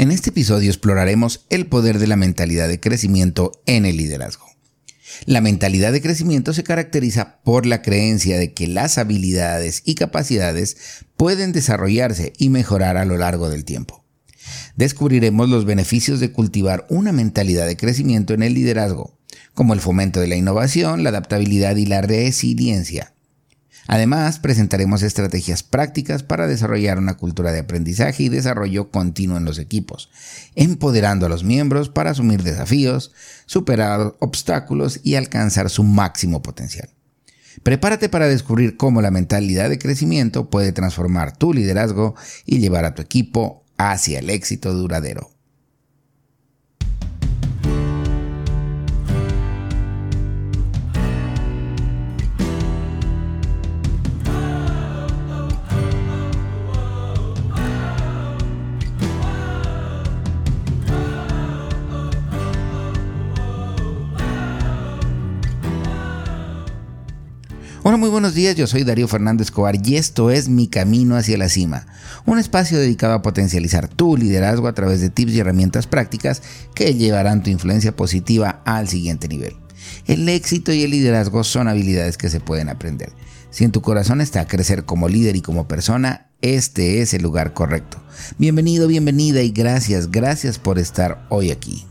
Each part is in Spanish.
En este episodio exploraremos el poder de la mentalidad de crecimiento en el liderazgo. La mentalidad de crecimiento se caracteriza por la creencia de que las habilidades y capacidades pueden desarrollarse y mejorar a lo largo del tiempo. Descubriremos los beneficios de cultivar una mentalidad de crecimiento en el liderazgo, como el fomento de la innovación, la adaptabilidad y la resiliencia. Además, presentaremos estrategias prácticas para desarrollar una cultura de aprendizaje y desarrollo continuo en los equipos, empoderando a los miembros para asumir desafíos, superar obstáculos y alcanzar su máximo potencial. Prepárate para descubrir cómo la mentalidad de crecimiento puede transformar tu liderazgo y llevar a tu equipo hacia el éxito duradero. Muy buenos días, yo soy Darío Fernández Escobar y esto es Mi Camino hacia la Cima, un espacio dedicado a potencializar tu liderazgo a través de tips y herramientas prácticas que llevarán tu influencia positiva al siguiente nivel. El éxito y el liderazgo son habilidades que se pueden aprender. Si en tu corazón está crecer como líder y como persona, este es el lugar correcto. Bienvenido, bienvenida y gracias, gracias por estar hoy aquí.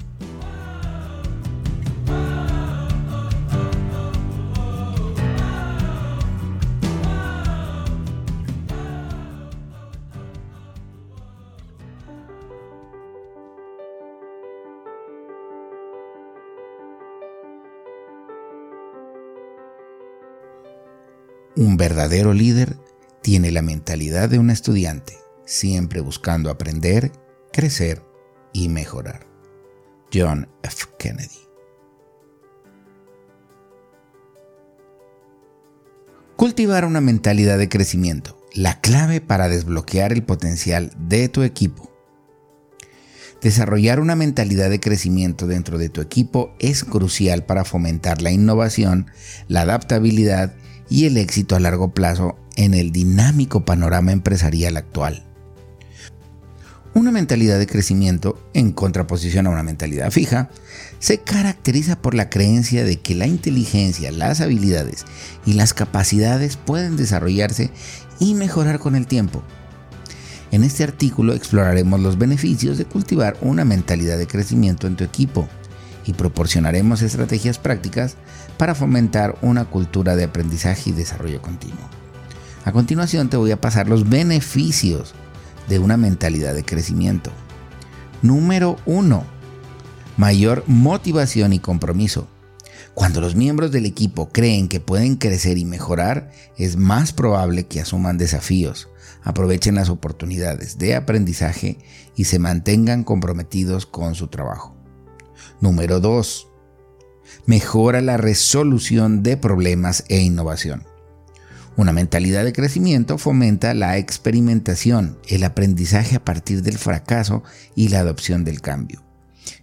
Un verdadero líder tiene la mentalidad de un estudiante, siempre buscando aprender, crecer y mejorar. John F. Kennedy. Cultivar una mentalidad de crecimiento, la clave para desbloquear el potencial de tu equipo. Desarrollar una mentalidad de crecimiento dentro de tu equipo es crucial para fomentar la innovación, la adaptabilidad y el éxito a largo plazo en el dinámico panorama empresarial actual. Una mentalidad de crecimiento, en contraposición a una mentalidad fija, se caracteriza por la creencia de que la inteligencia, las habilidades y las capacidades pueden desarrollarse y mejorar con el tiempo. En este artículo exploraremos los beneficios de cultivar una mentalidad de crecimiento en tu equipo y proporcionaremos estrategias prácticas para fomentar una cultura de aprendizaje y desarrollo continuo. A continuación te voy a pasar los beneficios de una mentalidad de crecimiento. Número 1. Mayor motivación y compromiso. Cuando los miembros del equipo creen que pueden crecer y mejorar, es más probable que asuman desafíos, aprovechen las oportunidades de aprendizaje y se mantengan comprometidos con su trabajo. Número 2 mejora la resolución de problemas e innovación. Una mentalidad de crecimiento fomenta la experimentación, el aprendizaje a partir del fracaso y la adopción del cambio.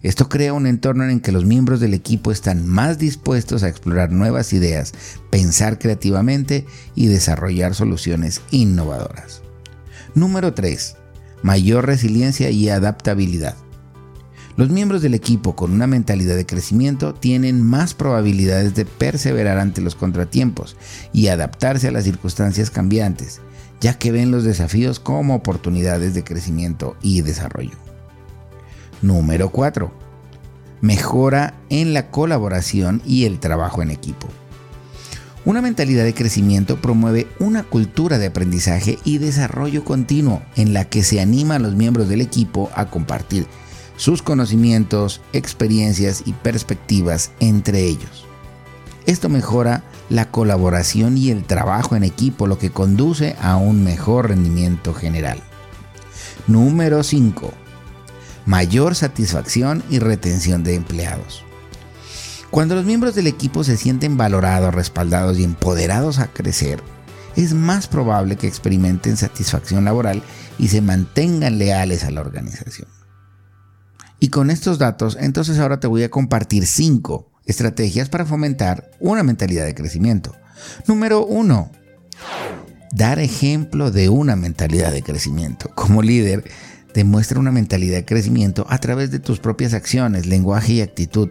Esto crea un entorno en el que los miembros del equipo están más dispuestos a explorar nuevas ideas, pensar creativamente y desarrollar soluciones innovadoras. Número 3. Mayor resiliencia y adaptabilidad. Los miembros del equipo con una mentalidad de crecimiento tienen más probabilidades de perseverar ante los contratiempos y adaptarse a las circunstancias cambiantes, ya que ven los desafíos como oportunidades de crecimiento y desarrollo. Número 4. Mejora en la colaboración y el trabajo en equipo. Una mentalidad de crecimiento promueve una cultura de aprendizaje y desarrollo continuo en la que se anima a los miembros del equipo a compartir sus conocimientos, experiencias y perspectivas entre ellos. Esto mejora la colaboración y el trabajo en equipo, lo que conduce a un mejor rendimiento general. Número 5. Mayor satisfacción y retención de empleados. Cuando los miembros del equipo se sienten valorados, respaldados y empoderados a crecer, es más probable que experimenten satisfacción laboral y se mantengan leales a la organización. Y con estos datos, entonces ahora te voy a compartir 5 estrategias para fomentar una mentalidad de crecimiento. Número 1. Dar ejemplo de una mentalidad de crecimiento. Como líder, Demuestra una mentalidad de crecimiento a través de tus propias acciones, lenguaje y actitud.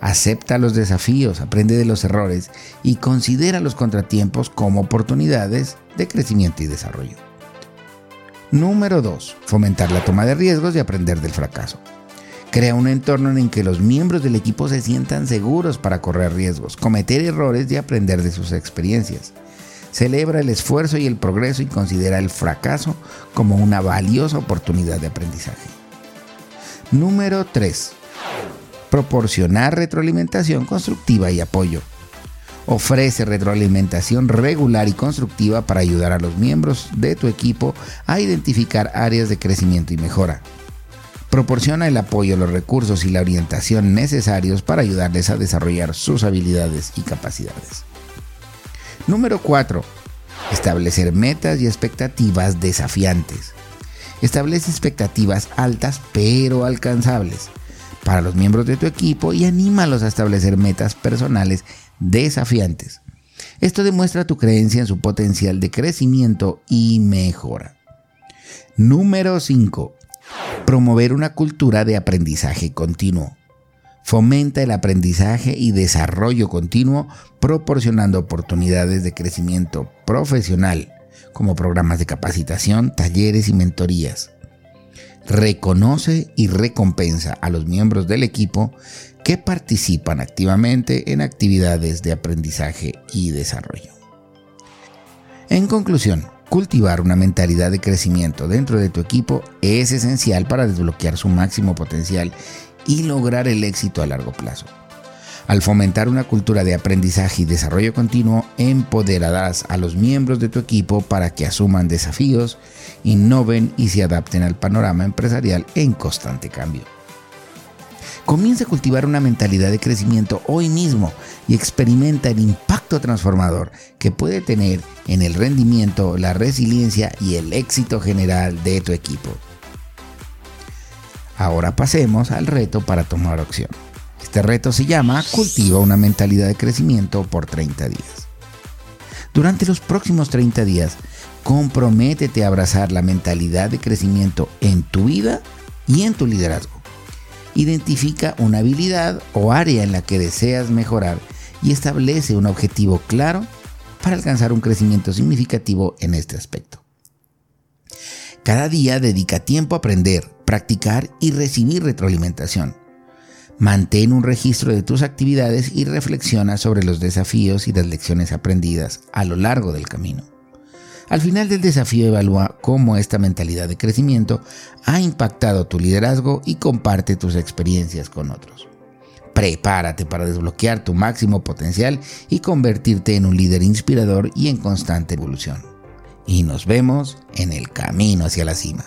Acepta los desafíos, aprende de los errores y considera los contratiempos como oportunidades de crecimiento y desarrollo. Número 2. Fomentar la toma de riesgos y aprender del fracaso. Crea un entorno en el que los miembros del equipo se sientan seguros para correr riesgos, cometer errores y aprender de sus experiencias. Celebra el esfuerzo y el progreso y considera el fracaso como una valiosa oportunidad de aprendizaje. Número 3. Proporcionar retroalimentación constructiva y apoyo. Ofrece retroalimentación regular y constructiva para ayudar a los miembros de tu equipo a identificar áreas de crecimiento y mejora. Proporciona el apoyo, los recursos y la orientación necesarios para ayudarles a desarrollar sus habilidades y capacidades. Número 4. Establecer metas y expectativas desafiantes. Establece expectativas altas pero alcanzables para los miembros de tu equipo y anímalos a establecer metas personales desafiantes. Esto demuestra tu creencia en su potencial de crecimiento y mejora. Número 5. Promover una cultura de aprendizaje continuo. Fomenta el aprendizaje y desarrollo continuo proporcionando oportunidades de crecimiento profesional como programas de capacitación, talleres y mentorías. Reconoce y recompensa a los miembros del equipo que participan activamente en actividades de aprendizaje y desarrollo. En conclusión, cultivar una mentalidad de crecimiento dentro de tu equipo es esencial para desbloquear su máximo potencial y lograr el éxito a largo plazo. Al fomentar una cultura de aprendizaje y desarrollo continuo, empoderarás a los miembros de tu equipo para que asuman desafíos, innoven y se adapten al panorama empresarial en constante cambio. Comienza a cultivar una mentalidad de crecimiento hoy mismo y experimenta el impacto transformador que puede tener en el rendimiento, la resiliencia y el éxito general de tu equipo. Ahora pasemos al reto para tomar acción. Este reto se llama Cultiva una mentalidad de crecimiento por 30 días. Durante los próximos 30 días, comprométete a abrazar la mentalidad de crecimiento en tu vida y en tu liderazgo. Identifica una habilidad o área en la que deseas mejorar y establece un objetivo claro para alcanzar un crecimiento significativo en este aspecto. Cada día dedica tiempo a aprender, practicar y recibir retroalimentación. Mantén un registro de tus actividades y reflexiona sobre los desafíos y las lecciones aprendidas a lo largo del camino. Al final del desafío evalúa cómo esta mentalidad de crecimiento ha impactado tu liderazgo y comparte tus experiencias con otros. Prepárate para desbloquear tu máximo potencial y convertirte en un líder inspirador y en constante evolución y nos vemos en el camino hacia la cima.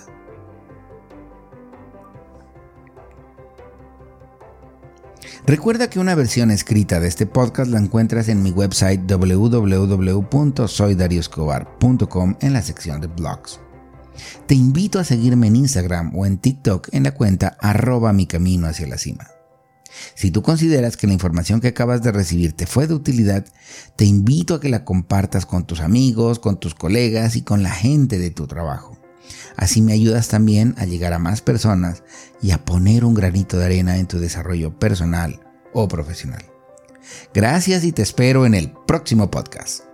Recuerda que una versión escrita de este podcast la encuentras en mi website www.soydarioscobar.com en la sección de blogs. Te invito a seguirme en Instagram o en TikTok en la cuenta arroba mi camino hacia la cima. Si tú consideras que la información que acabas de recibir te fue de utilidad, te invito a que la compartas con tus amigos, con tus colegas y con la gente de tu trabajo. Así me ayudas también a llegar a más personas y a poner un granito de arena en tu desarrollo personal o profesional. Gracias y te espero en el próximo podcast.